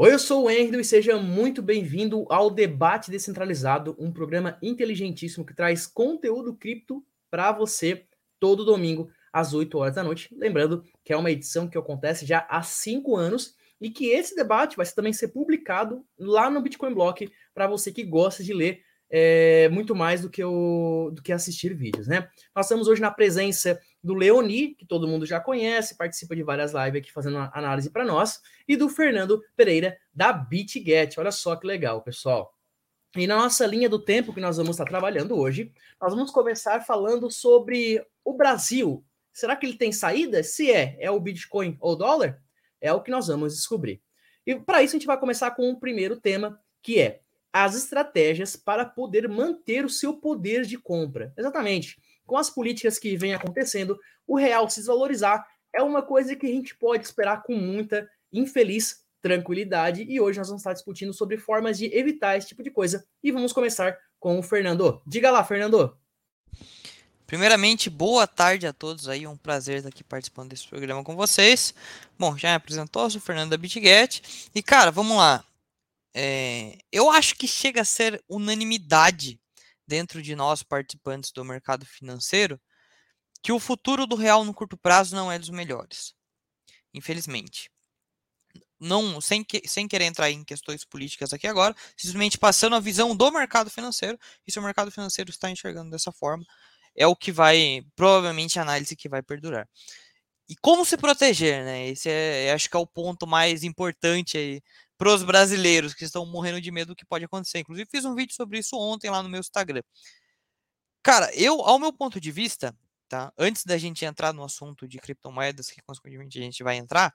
Oi, eu sou o Endo e seja muito bem-vindo ao Debate Descentralizado, um programa inteligentíssimo que traz conteúdo cripto para você todo domingo às 8 horas da noite. Lembrando que é uma edição que acontece já há cinco anos e que esse debate vai também ser publicado lá no Bitcoin Block para você que gosta de ler é, muito mais do que, o, do que assistir vídeos, né? Nós estamos hoje na presença do Leoni, que todo mundo já conhece, participa de várias lives aqui fazendo análise para nós, e do Fernando Pereira, da BitGet. Olha só que legal, pessoal. E na nossa linha do tempo que nós vamos estar trabalhando hoje, nós vamos começar falando sobre o Brasil. Será que ele tem saída? Se é, é o Bitcoin ou o dólar? É o que nós vamos descobrir. E para isso a gente vai começar com o primeiro tema, que é as estratégias para poder manter o seu poder de compra. Exatamente com as políticas que vem acontecendo, o real se desvalorizar é uma coisa que a gente pode esperar com muita infeliz tranquilidade. E hoje nós vamos estar discutindo sobre formas de evitar esse tipo de coisa. E vamos começar com o Fernando. Diga lá, Fernando. Primeiramente, boa tarde a todos aí, um prazer estar aqui participando desse programa com vocês. Bom, já me apresentou, sou o Fernando da BitGet. E cara, vamos lá. É, eu acho que chega a ser unanimidade dentro de nós, participantes do mercado financeiro, que o futuro do real no curto prazo não é dos melhores. Infelizmente. Não, sem, que, sem querer entrar em questões políticas aqui agora, simplesmente passando a visão do mercado financeiro, e se o mercado financeiro está enxergando dessa forma, é o que vai, provavelmente, a análise que vai perdurar. E como se proteger, né? Esse é, acho que é o ponto mais importante aí para os brasileiros que estão morrendo de medo do que pode acontecer. Inclusive, fiz um vídeo sobre isso ontem lá no meu Instagram. Cara, eu, ao meu ponto de vista, tá? Antes da gente entrar no assunto de criptomoedas, que consequentemente a gente vai entrar,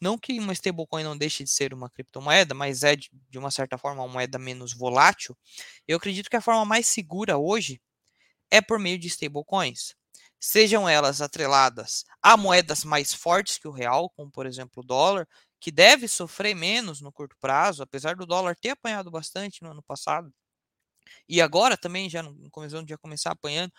não que uma stablecoin não deixe de ser uma criptomoeda, mas é de, de uma certa forma uma moeda menos volátil. Eu acredito que a forma mais segura hoje é por meio de stablecoins. Sejam elas atreladas a moedas mais fortes que o real, como por exemplo o dólar, que deve sofrer menos no curto prazo, apesar do dólar ter apanhado bastante no ano passado. E agora também, já no começo já começar apanhando,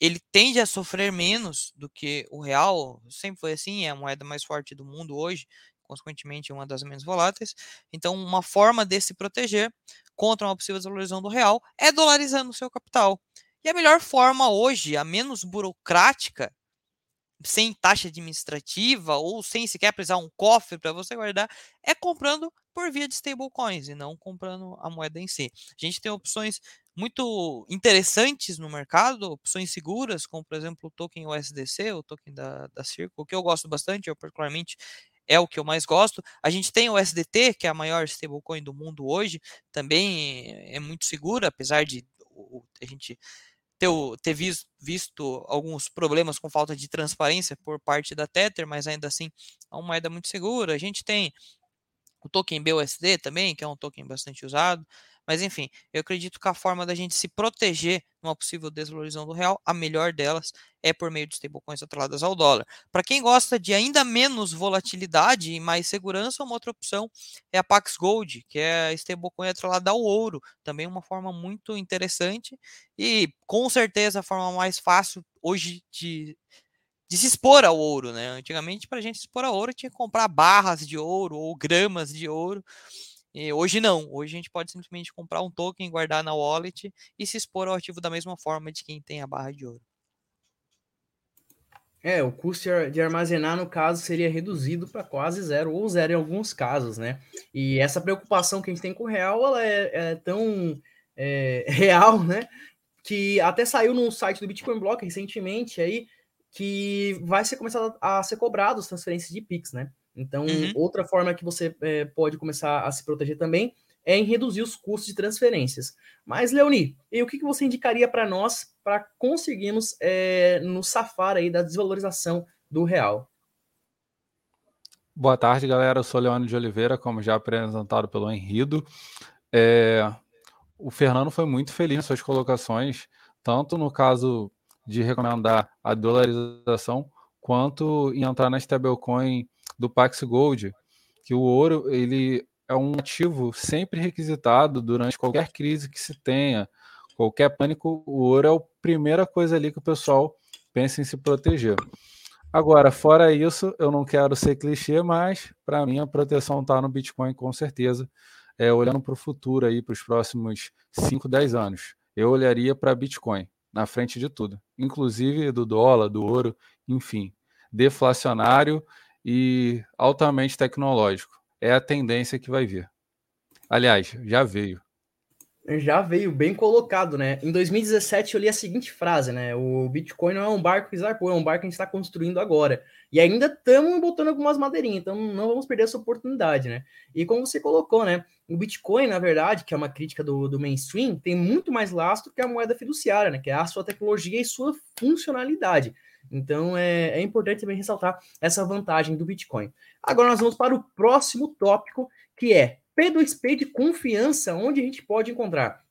ele tende a sofrer menos do que o real, sempre foi assim, é a moeda mais forte do mundo hoje, consequentemente uma das menos voláteis. Então, uma forma de se proteger contra uma possível desvalorização do real é dolarizando o seu capital. E a melhor forma hoje, a menos burocrática, sem taxa administrativa ou sem sequer precisar um cofre para você guardar, é comprando por via de stablecoins e não comprando a moeda em si. A gente tem opções muito interessantes no mercado, opções seguras, como por exemplo o token USDC, o token da, da Circle, que eu gosto bastante, eu particularmente é o que eu mais gosto. A gente tem o SDT, que é a maior stablecoin do mundo hoje, também é muito segura, apesar de a gente ter, ter visto, visto alguns problemas com falta de transparência por parte da Tether, mas ainda assim é uma moeda muito segura. A gente tem o token BUSD também, que é um token bastante usado. Mas enfim, eu acredito que a forma da gente se proteger numa possível desvalorização do real, a melhor delas é por meio de stablecoins atreladas ao dólar. Para quem gosta de ainda menos volatilidade e mais segurança, uma outra opção é a Pax Gold, que é a stablecoin atrelada ao ouro, também uma forma muito interessante e com certeza a forma mais fácil hoje de de se expor ao ouro, né? Antigamente, para a gente se expor ao ouro, tinha que comprar barras de ouro ou gramas de ouro. E hoje não. Hoje a gente pode simplesmente comprar um token, guardar na wallet e se expor ao ativo da mesma forma de quem tem a barra de ouro. É, o custo de armazenar, no caso, seria reduzido para quase zero, ou zero em alguns casos, né? E essa preocupação que a gente tem com o real, ela é, é tão é, real, né? Que até saiu no site do Bitcoin Block recentemente aí, que vai ser começado a ser cobrado as transferências de Pix, né? Então, uhum. outra forma que você é, pode começar a se proteger também é em reduzir os custos de transferências. Mas, Leoni, e o que, que você indicaria para nós para conseguirmos é, nos safar aí da desvalorização do real? Boa tarde, galera. Eu sou Leone de Oliveira, como já apresentado pelo Henrido. É, o Fernando foi muito feliz nas suas colocações, tanto no caso de recomendar a dolarização, quanto em entrar na stablecoin do Pax Gold, que o ouro ele é um ativo sempre requisitado durante qualquer crise que se tenha, qualquer pânico, o ouro é a primeira coisa ali que o pessoal pensa em se proteger. Agora, fora isso, eu não quero ser clichê, mas para mim a proteção está no Bitcoin com certeza. É, olhando para o futuro aí, para os próximos 5, 10 anos, eu olharia para Bitcoin na frente de tudo, inclusive do dólar, do ouro, enfim, deflacionário e altamente tecnológico. É a tendência que vai vir. Aliás, já veio. Já veio bem colocado, né? Em 2017 eu li a seguinte frase, né? O Bitcoin não é um barco que zarpou, é um barco que a gente está construindo agora. E ainda estamos botando algumas madeirinhas, então não vamos perder essa oportunidade, né? E como você colocou, né? O Bitcoin, na verdade, que é uma crítica do, do mainstream, tem muito mais lastro que a moeda fiduciária, né? Que é a sua tecnologia e sua funcionalidade. Então é, é importante também ressaltar essa vantagem do Bitcoin. Agora nós vamos para o próximo tópico, que é P2P de confiança, onde a gente pode encontrar.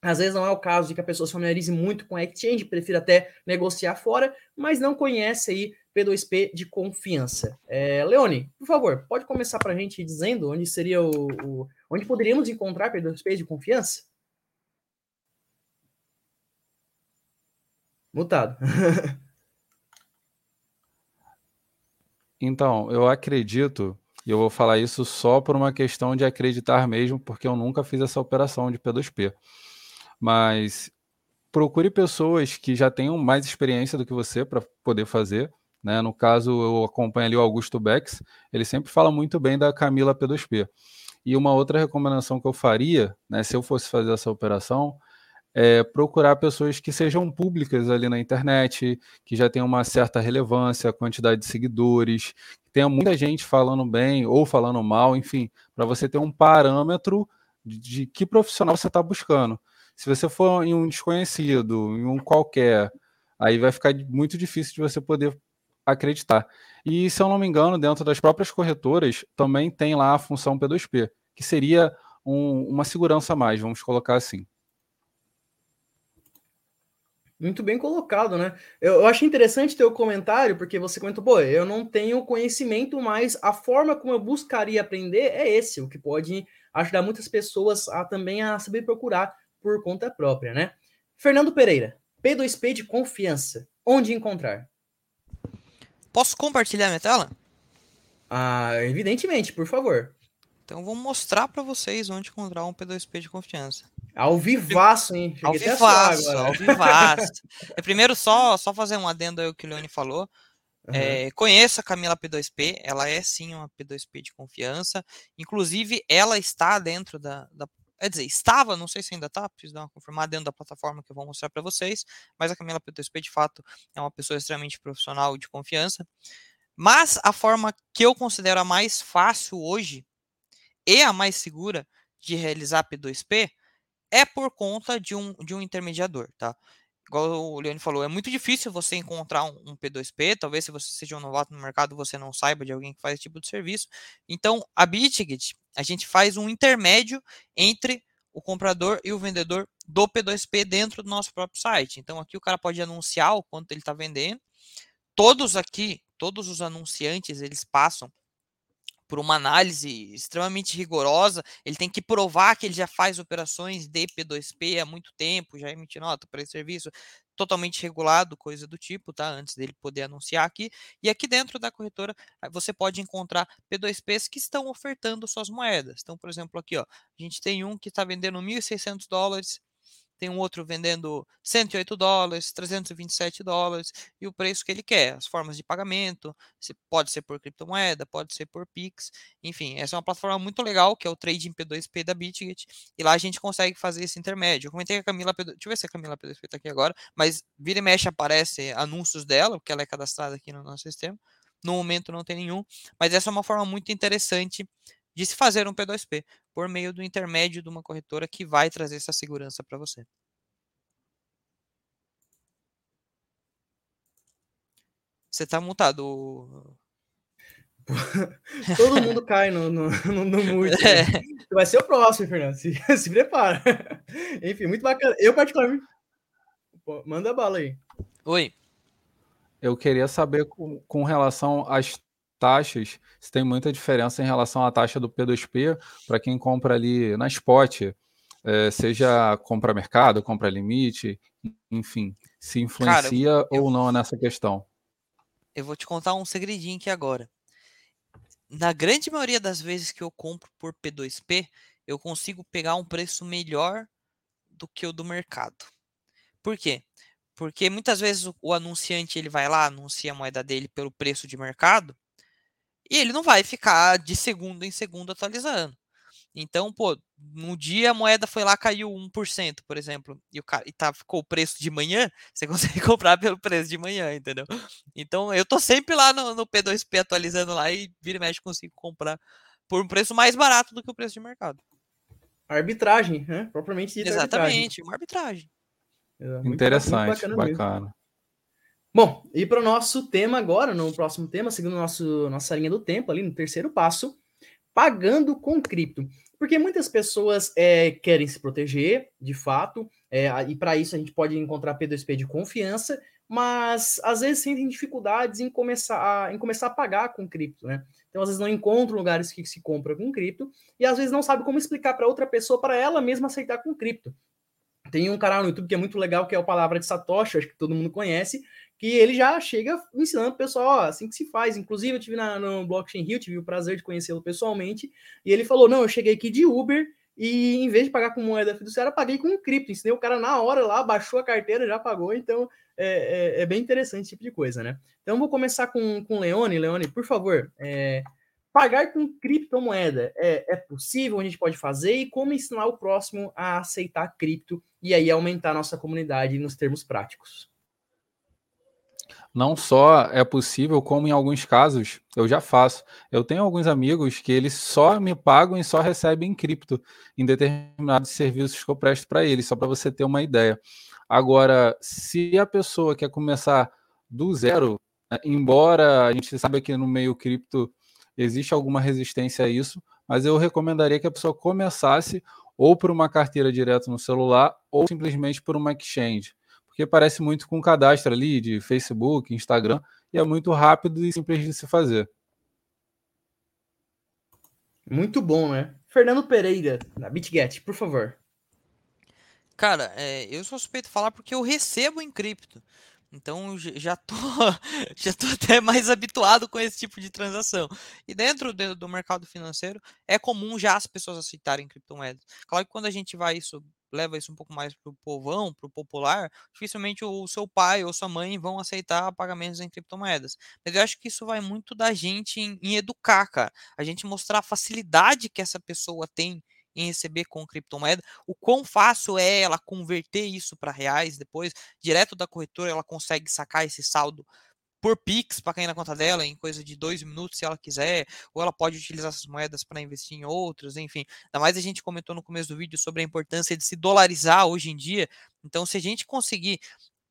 Às vezes não é o caso de que a pessoa se familiarize muito com a exchange, prefira até negociar fora, mas não conhece aí P2P de confiança. É, Leone, por favor, pode começar para a gente dizendo onde seria o, o, onde poderíamos encontrar P2P de confiança? Mutado. então, eu acredito e eu vou falar isso só por uma questão de acreditar mesmo, porque eu nunca fiz essa operação de P2P. Mas procure pessoas que já tenham mais experiência do que você para poder fazer. Né? No caso, eu acompanho ali o Augusto Bex, ele sempre fala muito bem da Camila P2P. E uma outra recomendação que eu faria, né, se eu fosse fazer essa operação, é, procurar pessoas que sejam públicas ali na internet, que já tenham uma certa relevância, quantidade de seguidores, que tenha muita gente falando bem ou falando mal, enfim, para você ter um parâmetro de, de que profissional você está buscando. Se você for em um desconhecido, em um qualquer, aí vai ficar muito difícil de você poder acreditar. E se eu não me engano, dentro das próprias corretoras também tem lá a função P2P, que seria um, uma segurança a mais, vamos colocar assim. Muito bem colocado, né? Eu, eu achei interessante teu comentário, porque você comentou, pô, eu não tenho conhecimento, mas a forma como eu buscaria aprender é esse, o que pode ajudar muitas pessoas a também a saber procurar por conta própria, né? Fernando Pereira, P2P de confiança, onde encontrar? Posso compartilhar minha tela? Ah, evidentemente, por favor. Então vou mostrar para vocês onde encontrar um P2P de confiança. Ao vivaço, hein? Cheguei ao vivaço, ao vivaço. é, primeiro, só, só fazer um adendo aí o que o Leone falou. Uhum. É, conheço a Camila P2P, ela é sim uma P2P de confiança. Inclusive, ela está dentro da, da Quer dizer, estava, não sei se ainda está, preciso dar uma confirmada dentro da plataforma que eu vou mostrar para vocês, mas a Camila P2P de fato é uma pessoa extremamente profissional e de confiança. Mas a forma que eu considero a mais fácil hoje e a mais segura de realizar P2P é por conta de um, de um intermediador, tá? Igual o Leone falou, é muito difícil você encontrar um, um, P2P, talvez se você seja um novato no mercado, você não saiba de alguém que faz esse tipo de serviço. Então, a Bitget, a gente faz um intermédio entre o comprador e o vendedor do P2P dentro do nosso próprio site. Então, aqui o cara pode anunciar o quanto ele está vendendo. Todos aqui, todos os anunciantes, eles passam por uma análise extremamente rigorosa, ele tem que provar que ele já faz operações de P2P há muito tempo, já emitiu nota para esse serviço, totalmente regulado, coisa do tipo, tá? Antes dele poder anunciar aqui. E aqui dentro da corretora você pode encontrar P2Ps que estão ofertando suas moedas. Então, por exemplo, aqui, ó, a gente tem um que está vendendo 1.600 dólares tem um outro vendendo 108 dólares, 327 dólares e o preço que ele quer, as formas de pagamento, pode ser por criptomoeda, pode ser por Pix, enfim, essa é uma plataforma muito legal que é o Trading P2P da Bitget e lá a gente consegue fazer esse intermédio. Eu comentei com a Camila P2, deixa eu ver se a Camila P2P está aqui agora, mas vira e mexe aparece anúncios dela, porque ela é cadastrada aqui no nosso sistema. No momento não tem nenhum, mas essa é uma forma muito interessante de se fazer um P2P por meio do intermédio de uma corretora que vai trazer essa segurança para você. Você está mutado. Todo mundo cai no, no, no, no mute. Né? É. Vai ser o próximo, Fernando. Se, se prepara. Enfim, muito bacana. Eu, particularmente. Manda bala aí. Oi. Eu queria saber com, com relação às taxas, se tem muita diferença em relação à taxa do P2P para quem compra ali na spot, é, seja compra mercado, compra limite, enfim, se influencia Cara, eu, ou não nessa questão. eu vou te contar um segredinho aqui agora. Na grande maioria das vezes que eu compro por P2P, eu consigo pegar um preço melhor do que o do mercado. Por quê? Porque muitas vezes o, o anunciante ele vai lá, anuncia a moeda dele pelo preço de mercado, e ele não vai ficar de segundo em segundo atualizando. Então, pô, no dia a moeda foi lá, caiu 1%, por exemplo, e, o cara, e tá, ficou o preço de manhã, você consegue comprar pelo preço de manhã, entendeu? Então, eu tô sempre lá no, no P2P atualizando lá e vira e mexe consigo comprar por um preço mais barato do que o preço de mercado. Arbitragem, né? Propriamente dita Exatamente, arbitragem. uma arbitragem. É, Interessante, bacana. bacana. Bom, e para o nosso tema agora, no próximo tema, seguindo nosso, nossa linha do tempo, ali no terceiro passo, pagando com cripto. Porque muitas pessoas é, querem se proteger, de fato, é, e para isso a gente pode encontrar P2P de confiança, mas às vezes sentem dificuldades em começar a, em começar a pagar com cripto, né? Então, às vezes não encontram lugares que se compra com cripto e às vezes não sabe como explicar para outra pessoa para ela mesma aceitar com cripto. Tem um canal no YouTube que é muito legal, que é o Palavra de Satoshi, acho que todo mundo conhece, que ele já chega ensinando o pessoal, ó, assim que se faz. Inclusive, eu tive na, no Blockchain Rio, tive o prazer de conhecê-lo pessoalmente, e ele falou: não, eu cheguei aqui de Uber e em vez de pagar com moeda fiduciária, paguei com cripto. Ensinei o cara na hora lá, baixou a carteira, já pagou, então é, é, é bem interessante esse tipo de coisa, né? Então vou começar com, com o Leone. Leone, por favor, é, pagar com criptomoeda é, é possível? A gente pode fazer? E como ensinar o próximo a aceitar cripto e aí aumentar a nossa comunidade nos termos práticos? Não só é possível, como em alguns casos eu já faço. Eu tenho alguns amigos que eles só me pagam e só recebem em cripto em determinados serviços que eu presto para eles, só para você ter uma ideia. Agora, se a pessoa quer começar do zero, né, embora a gente saiba que no meio cripto existe alguma resistência a isso, mas eu recomendaria que a pessoa começasse ou por uma carteira direto no celular ou simplesmente por uma exchange porque parece muito com o cadastro ali de Facebook, Instagram, e é muito rápido e simples de se fazer. Muito bom, né? Fernando Pereira, da BitGet, por favor. Cara, é, eu sou suspeito de falar porque eu recebo em cripto. Então já tô, já tô até mais habituado com esse tipo de transação. E dentro do, do mercado financeiro é comum já as pessoas aceitarem criptomoedas. Claro que quando a gente vai isso leva isso um pouco mais para o povão, para o popular, dificilmente o seu pai ou sua mãe vão aceitar pagamentos em criptomoedas. Mas eu acho que isso vai muito da gente em, em educar, cara. A gente mostrar a facilidade que essa pessoa tem em receber com criptomoeda, o quão fácil é ela converter isso para reais depois, direto da corretora ela consegue sacar esse saldo por Pix para cair na conta dela em coisa de dois minutos, se ela quiser, ou ela pode utilizar essas moedas para investir em outras, enfim. Ainda mais a gente comentou no começo do vídeo sobre a importância de se dolarizar hoje em dia. Então, se a gente conseguir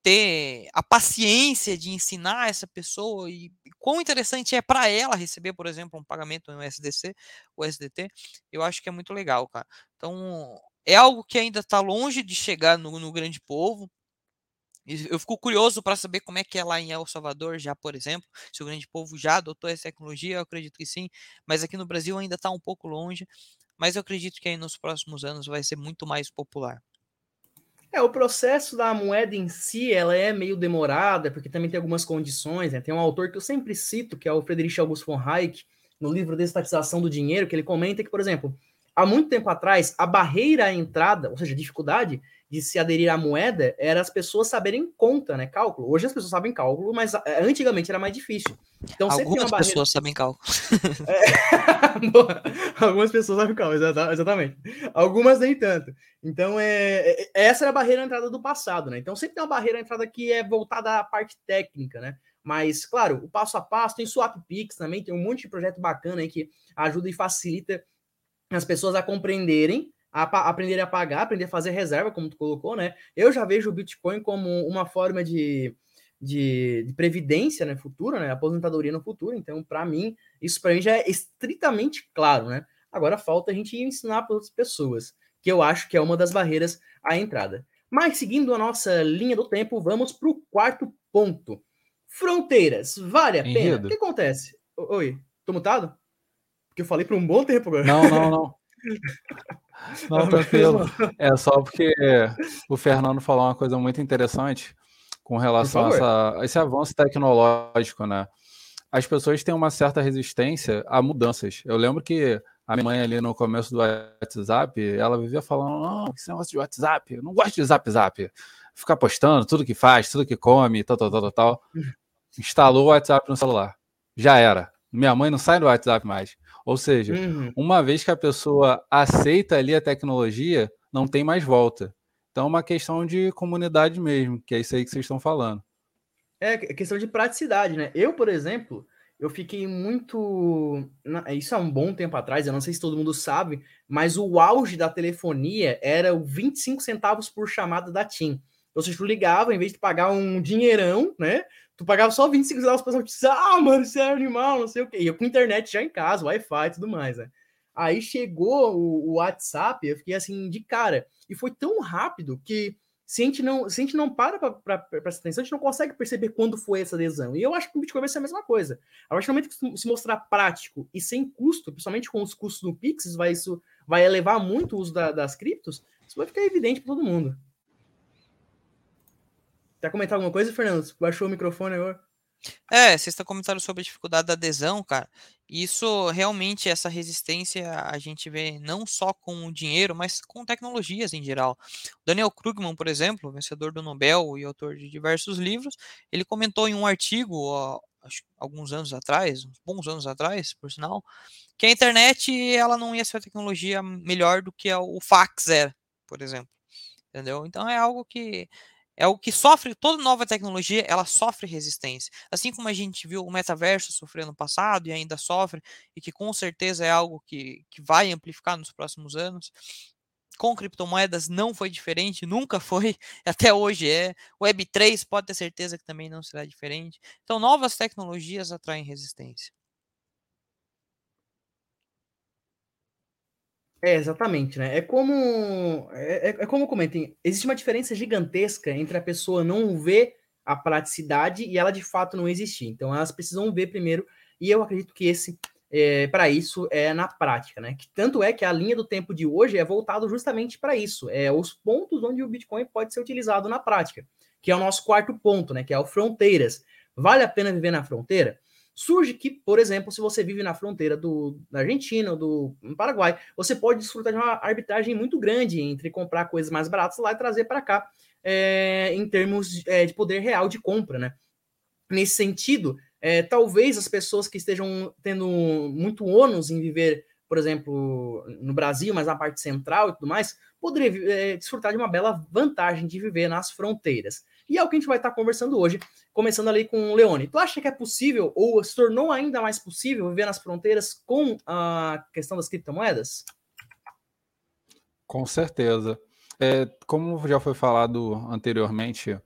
ter a paciência de ensinar essa pessoa e, e quão interessante é para ela receber, por exemplo, um pagamento no SDC ou SDT, eu acho que é muito legal, cara. Então, é algo que ainda está longe de chegar no, no grande povo, eu fico curioso para saber como é que é lá em El Salvador, já, por exemplo, se o grande povo já adotou essa tecnologia, eu acredito que sim, mas aqui no Brasil ainda está um pouco longe, mas eu acredito que aí nos próximos anos vai ser muito mais popular. É, o processo da moeda em si, ela é meio demorada, porque também tem algumas condições, né? Tem um autor que eu sempre cito, que é o Friedrich August von Hayek, no livro Desestatização do Dinheiro, que ele comenta que, por exemplo, há muito tempo atrás, a barreira à entrada, ou seja, a dificuldade de se aderir à moeda era as pessoas saberem conta, né? Cálculo. Hoje as pessoas sabem cálculo, mas antigamente era mais difícil. Então, Algumas barreira... pessoas sabem cálculo. É... Algumas pessoas sabem cálculo, exatamente. Algumas nem tanto. Então, é... é essa era a barreira à entrada do passado, né? Então, sempre tem uma barreira à entrada que é voltada à parte técnica, né? Mas, claro, o passo a passo, tem Swap Pix também, tem um monte de projeto bacana aí que ajuda e facilita as pessoas a compreenderem a, aprender a pagar, aprender a fazer reserva, como tu colocou, né? Eu já vejo o Bitcoin como uma forma de, de, de previdência né, futura, né? Aposentadoria no futuro. Então, para mim, isso para mim já é estritamente claro, né? Agora falta a gente ensinar para outras pessoas, que eu acho que é uma das barreiras à entrada. Mas seguindo a nossa linha do tempo, vamos para o quarto ponto. Fronteiras, vale a pena? O que acontece? Oi, tô mutado? Porque eu falei por um bom tempo agora. Não, não, não. Não, tranquilo. É só porque o Fernando falou uma coisa muito interessante com relação a, essa, a, esse avanço tecnológico, né? as pessoas têm uma certa resistência a mudanças. Eu lembro que a minha mãe ali no começo do WhatsApp, ela vivia falando, não, esse negócio de WhatsApp, eu não gosto de Zap Zap. Ficar postando tudo que faz, tudo que come, tal, tal, tal, tal, tal. Instalou o WhatsApp no celular. Já era. Minha mãe não sai do WhatsApp mais. Ou seja, uhum. uma vez que a pessoa aceita ali a tecnologia, não tem mais volta. Então é uma questão de comunidade mesmo, que é isso aí que vocês estão falando. É, é questão de praticidade, né? Eu, por exemplo, eu fiquei muito. Isso há um bom tempo atrás, eu não sei se todo mundo sabe, mas o auge da telefonia era o 25 centavos por chamada da TIM. Ou seja, tu ligava, em vez de pagar um dinheirão, né? Tu pagava só 25 centavos para dizer, ah, mano, isso é animal, não sei o quê. E eu com internet já em casa, Wi-Fi e tudo mais, né? Aí chegou o, o WhatsApp, eu fiquei assim de cara. E foi tão rápido que se a gente não, se a gente não para para prestar atenção, a gente não consegue perceber quando foi essa adesão. E eu acho que o Bitcoin vai ser a mesma coisa. A partir do momento que se mostrar prático e sem custo, principalmente com os custos do Pix, vai, isso vai elevar muito o uso da, das criptos, isso vai ficar evidente para todo mundo. Quer comentar alguma coisa, Fernando? Baixou o microfone agora. É, vocês estão comentando sobre a dificuldade da adesão, cara. Isso realmente, essa resistência a gente vê não só com o dinheiro, mas com tecnologias em geral. Daniel Krugman, por exemplo, vencedor do Nobel e autor de diversos livros, ele comentou em um artigo, ó, acho, alguns anos atrás, uns bons anos atrás, por sinal, que a internet ela não ia ser a tecnologia melhor do que o fax era, por exemplo. Entendeu? Então é algo que é o que sofre, toda nova tecnologia, ela sofre resistência. Assim como a gente viu o metaverso sofrer no passado e ainda sofre, e que com certeza é algo que, que vai amplificar nos próximos anos. Com criptomoedas não foi diferente, nunca foi, até hoje é. Web3 pode ter certeza que também não será diferente. Então, novas tecnologias atraem resistência. É, exatamente, né? É como. É, é, é como comentem, existe uma diferença gigantesca entre a pessoa não ver a praticidade e ela de fato não existir. Então elas precisam ver primeiro, e eu acredito que esse, é, para isso, é na prática, né? Que tanto é que a linha do tempo de hoje é voltado justamente para isso. É os pontos onde o Bitcoin pode ser utilizado na prática, que é o nosso quarto ponto, né? Que é o fronteiras. Vale a pena viver na fronteira? Surge que, por exemplo, se você vive na fronteira do, da Argentina do Paraguai, você pode desfrutar de uma arbitragem muito grande entre comprar coisas mais baratas lá e trazer para cá, é, em termos de, é, de, poder real de compra, né? Nesse sentido, é, talvez as pessoas que estejam tendo muito ônus em viver, por exemplo, no Brasil, mas na parte central e tudo mais, poderiam é, desfrutar de uma bela vantagem de viver nas fronteiras. E é o que a gente vai estar conversando hoje, começando ali com o Leone. Tu acha que é possível, ou se tornou ainda mais possível, viver nas fronteiras com a questão das criptomoedas? Com certeza. É, como já foi falado anteriormente,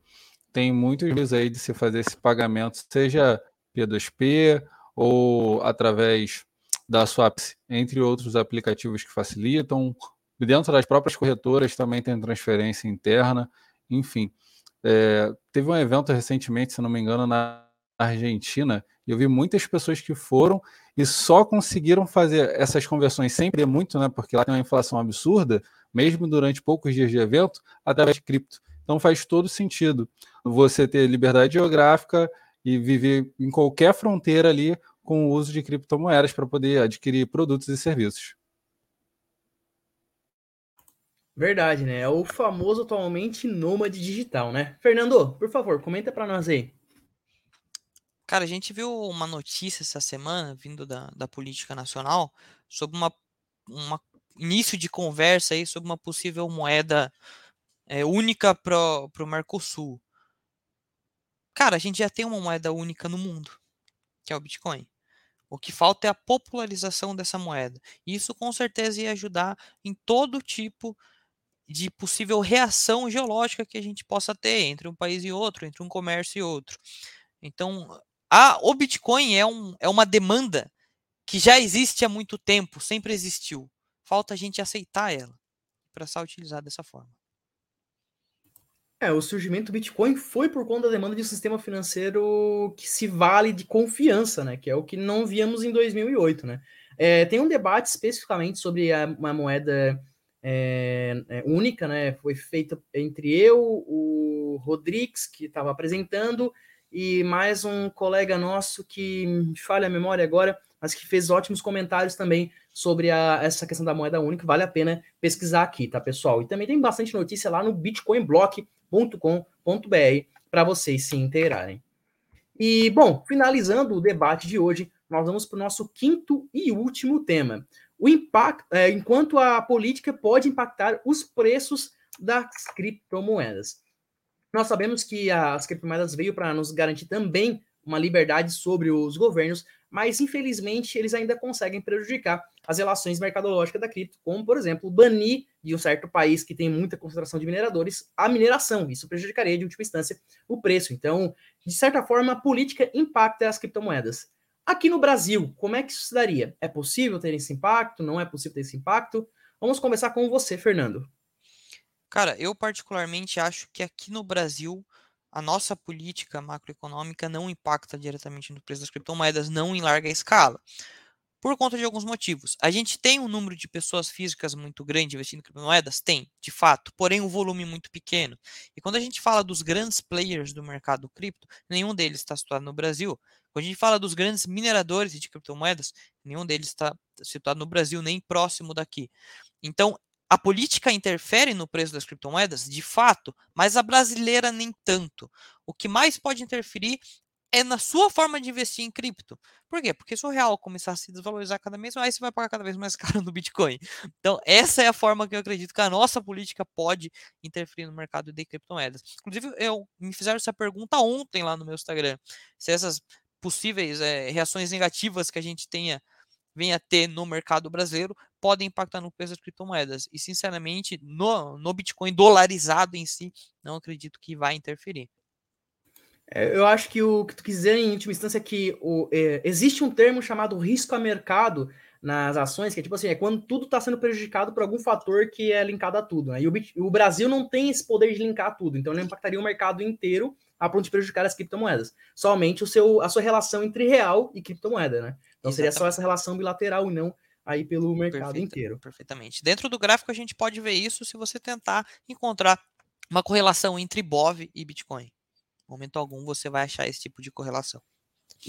tem muitos meios aí de se fazer esse pagamento, seja P2P ou através da Swaps, entre outros aplicativos que facilitam. Dentro das próprias corretoras também tem transferência interna, enfim. É, teve um evento recentemente, se não me engano, na Argentina, e eu vi muitas pessoas que foram e só conseguiram fazer essas conversões sempre muito, né? Porque lá tem uma inflação absurda, mesmo durante poucos dias de evento, através de cripto. Então faz todo sentido você ter liberdade geográfica e viver em qualquer fronteira ali com o uso de criptomoedas para poder adquirir produtos e serviços. Verdade, né? É o famoso atualmente nômade digital, né? Fernando, por favor, comenta para nós aí. Cara, a gente viu uma notícia essa semana, vindo da, da política nacional, sobre uma, uma início de conversa aí sobre uma possível moeda é, única para o Mercosul. Cara, a gente já tem uma moeda única no mundo, que é o Bitcoin. O que falta é a popularização dessa moeda. Isso com certeza ia ajudar em todo tipo de possível reação geológica que a gente possa ter entre um país e outro, entre um comércio e outro. Então, a, o Bitcoin é, um, é uma demanda que já existe há muito tempo, sempre existiu. Falta a gente aceitar ela para ser utilizada dessa forma. É, o surgimento do Bitcoin foi por conta da demanda de um sistema financeiro que se vale de confiança, né? Que é o que não víamos em 2008, né? É, tem um debate especificamente sobre a, uma moeda é, é, única, né? Foi feita entre eu, o Rodrigues, que estava apresentando, e mais um colega nosso que falha a memória agora, mas que fez ótimos comentários também sobre a, essa questão da moeda única. Vale a pena pesquisar aqui, tá, pessoal? E também tem bastante notícia lá no bitcoinblock.com.br para vocês se inteirarem. E, bom, finalizando o debate de hoje, nós vamos para o nosso quinto e último tema. O impacto, é, enquanto a política pode impactar os preços das criptomoedas. Nós sabemos que as criptomoedas veio para nos garantir também uma liberdade sobre os governos, mas infelizmente eles ainda conseguem prejudicar as relações mercadológicas da cripto, como por exemplo, banir de um certo país que tem muita concentração de mineradores a mineração. Isso prejudicaria de última instância o preço. Então, de certa forma, a política impacta as criptomoedas. Aqui no Brasil, como é que isso se daria? É possível ter esse impacto? Não é possível ter esse impacto? Vamos conversar com você, Fernando. Cara, eu particularmente acho que aqui no Brasil a nossa política macroeconômica não impacta diretamente no preço das criptomoedas, não em larga escala. Por conta de alguns motivos. A gente tem um número de pessoas físicas muito grande investindo em criptomoedas? Tem, de fato, porém um volume muito pequeno. E quando a gente fala dos grandes players do mercado cripto, nenhum deles está situado no Brasil. Quando a gente fala dos grandes mineradores de criptomoedas, nenhum deles está situado no Brasil, nem próximo daqui. Então, a política interfere no preço das criptomoedas? De fato, mas a brasileira nem tanto. O que mais pode interferir é na sua forma de investir em cripto. Por quê? Porque se o real começar a se desvalorizar cada vez mais, você vai pagar cada vez mais caro no Bitcoin. Então, essa é a forma que eu acredito que a nossa política pode interferir no mercado de criptomoedas. Inclusive, eu me fizeram essa pergunta ontem lá no meu Instagram. Se essas possíveis é, reações negativas que a gente tenha venha a ter no mercado brasileiro podem impactar no preço das criptomoedas. E, sinceramente, no, no Bitcoin dolarizado em si, não acredito que vai interferir. É, eu acho que o que tu quiser, em última instância, é que o, é, existe um termo chamado risco a mercado nas ações, que é tipo assim, é quando tudo está sendo prejudicado por algum fator que é linkado a tudo. Né? E o, o, Brasil não tem esse poder de linkar tudo, então ele impactaria o mercado inteiro a ponto de prejudicar as criptomoedas. Somente o seu, a sua relação entre real e criptomoeda, né? Então Exatamente. seria só essa relação bilateral e não aí pelo mercado Perfeita, inteiro. Perfeitamente. Dentro do gráfico a gente pode ver isso se você tentar encontrar uma correlação entre BOV e Bitcoin. No momento algum você vai achar esse tipo de correlação.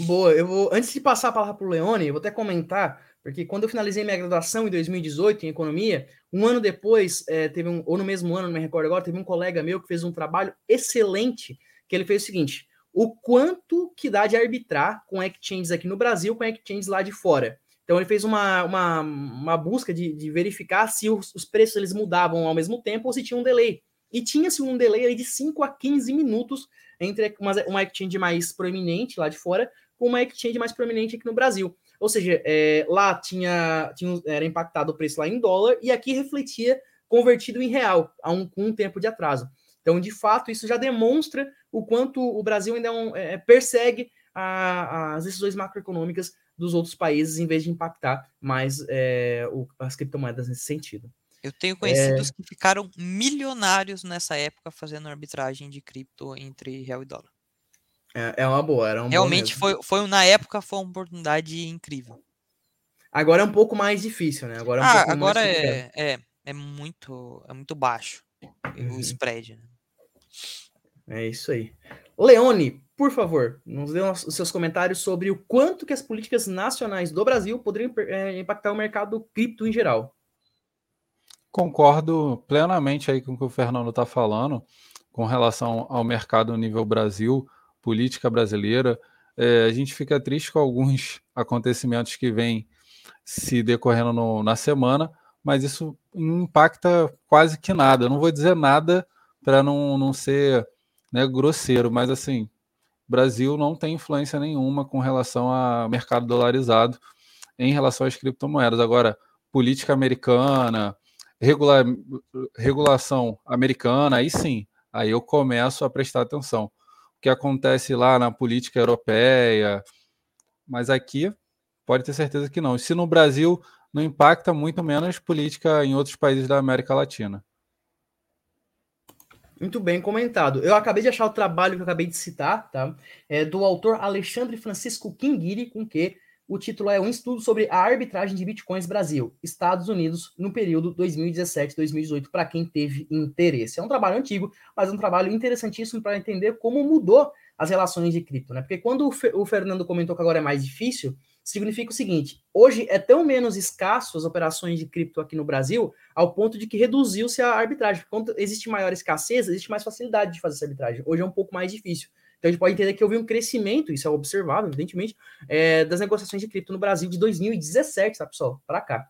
Boa, eu vou antes de passar a palavra para o Leone, eu vou até comentar, porque quando eu finalizei minha graduação em 2018 em economia, um ano depois, é, teve um, ou no mesmo ano, não me recordo agora, teve um colega meu que fez um trabalho excelente, que ele fez o seguinte: o quanto que dá de arbitrar com exchanges aqui no Brasil com exchanges lá de fora. Então ele fez uma, uma, uma busca de, de verificar se os, os, preços eles mudavam ao mesmo tempo ou se tinha um delay. E tinha-se um delay de 5 a 15 minutos entre uma, uma exchange mais proeminente lá de fora com uma exchange mais proeminente aqui no Brasil. Ou seja, é, lá tinha, tinha era impactado o preço lá em dólar e aqui refletia convertido em real, a um, com um tempo de atraso. Então, de fato, isso já demonstra o quanto o Brasil ainda é um, é, persegue a, as decisões macroeconômicas dos outros países em vez de impactar mais é, o, as criptomoedas nesse sentido. Eu tenho conhecidos é... que ficaram milionários nessa época fazendo arbitragem de cripto entre real e dólar. É, é uma boa, era um Realmente foi, foi, na época, foi uma oportunidade incrível. Agora é um pouco mais difícil, né? Agora é, um ah, agora é, é, é, muito, é muito baixo uhum. o spread. Né? É isso aí. Leone, por favor, nos dê os seus comentários sobre o quanto que as políticas nacionais do Brasil poderiam é, impactar o mercado cripto em geral. Concordo plenamente aí com o que o Fernando está falando com relação ao mercado nível Brasil, política brasileira. É, a gente fica triste com alguns acontecimentos que vêm se decorrendo no, na semana, mas isso impacta quase que nada. Eu não vou dizer nada para não, não ser né, grosseiro, mas assim, Brasil não tem influência nenhuma com relação ao mercado dolarizado em relação às criptomoedas. Agora, política americana, regula regulação americana, aí sim, aí eu começo a prestar atenção. O que acontece lá na política europeia, mas aqui pode ter certeza que não. Se no Brasil não impacta muito menos política em outros países da América Latina. Muito bem comentado. Eu acabei de achar o trabalho que eu acabei de citar, tá? É do autor Alexandre Francisco Kinguiri, com que o título é um estudo sobre a arbitragem de bitcoins Brasil, Estados Unidos, no período 2017-2018, para quem teve interesse. É um trabalho antigo, mas é um trabalho interessantíssimo para entender como mudou as relações de cripto, né? Porque quando o, Fernando comentou que agora é mais difícil, significa o seguinte: hoje é tão menos escasso as operações de cripto aqui no Brasil, ao ponto de que reduziu-se a arbitragem. Quando existe maior escassez, existe mais facilidade de fazer essa arbitragem. Hoje é um pouco mais difícil. Então a gente pode entender que houve um crescimento, isso é observável, evidentemente, é, das negociações de cripto no Brasil de 2017, tá, pessoal? Para cá.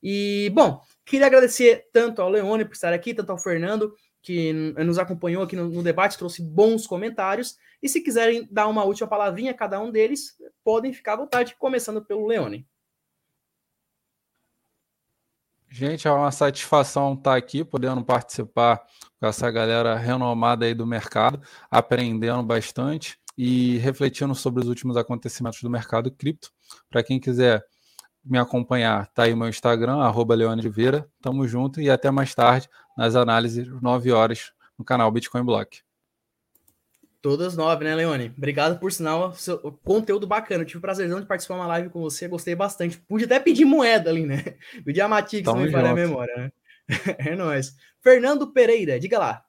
E, bom, queria agradecer tanto ao Leone por estar aqui, tanto ao Fernando, que nos acompanhou aqui no, no, debate, trouxe bons comentários. E se quiserem dar uma última palavrinha a cada um deles, podem ficar à vontade, começando pelo Leone. Gente, é uma satisfação estar aqui, podendo participar com essa galera renomada aí do mercado, aprendendo bastante e refletindo sobre os últimos acontecimentos do mercado cripto. Para quem quiser me acompanhar, tá aí meu Instagram, arroba Leone Oliveira. Tamo junto e até mais tarde nas análises, 9 horas, no canal Bitcoin Block. Todas nove, né, Leone? Obrigado por sinal, seu conteúdo bacana. Eu tive o prazerzão de participar de uma live com você, gostei bastante. Pude até pedir moeda ali, né? Pedir a Matix, não me falha a memória, né? é nóis. Fernando Pereira, diga lá.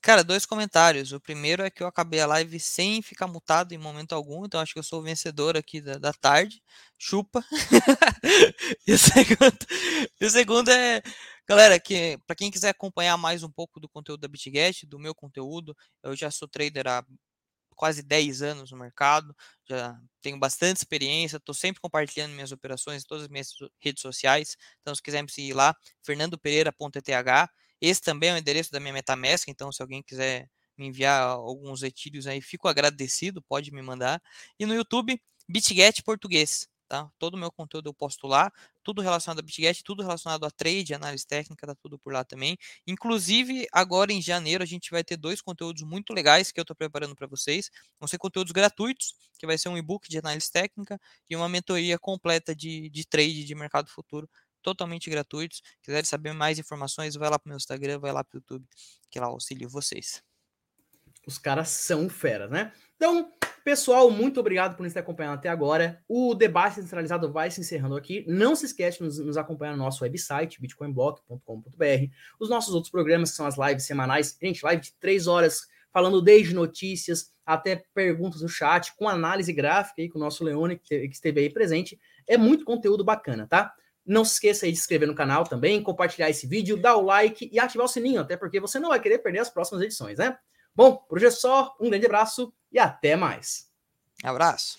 Cara, dois comentários. O primeiro é que eu acabei a live sem ficar mutado em momento algum, então acho que eu sou o vencedor aqui da, da tarde. Chupa. e, o segundo, e o segundo é, galera, que para quem quiser acompanhar mais um pouco do conteúdo da BitGet, do meu conteúdo, eu já sou trader há quase 10 anos no mercado, já tenho bastante experiência, estou sempre compartilhando minhas operações em todas as minhas redes sociais. Então, se quiser me seguir lá, fernandopereira.eth. Esse também é o endereço da minha MetaMask, então se alguém quiser me enviar alguns etílios aí, fico agradecido, pode me mandar. E no YouTube, BitGet Português. Tá? Todo o meu conteúdo eu posto lá, tudo relacionado a BitGet, tudo relacionado a trade, análise técnica, tá tudo por lá também. Inclusive, agora em janeiro a gente vai ter dois conteúdos muito legais que eu estou preparando para vocês. Vão ser conteúdos gratuitos, que vai ser um e-book de análise técnica e uma mentoria completa de, de trade de mercado futuro, totalmente gratuitos. Quiserem saber mais informações, vai lá para o meu Instagram, vai lá para o YouTube, que lá auxilio vocês. Os caras são fera, né? Então, Pessoal, muito obrigado por nos ter acompanhado até agora. O debate centralizado vai se encerrando aqui. Não se esqueça de nos, nos acompanhar no nosso website, bitcoinblock.com.br. Os nossos outros programas, que são as lives semanais. Gente, live de três horas, falando desde notícias até perguntas no chat, com análise gráfica aí com o nosso Leone, que esteve aí presente. É muito conteúdo bacana, tá? Não se esqueça aí de se inscrever no canal também, compartilhar esse vídeo, dar o like e ativar o sininho, até porque você não vai querer perder as próximas edições, né? Bom, por hoje é só, um grande abraço e até mais. Abraço.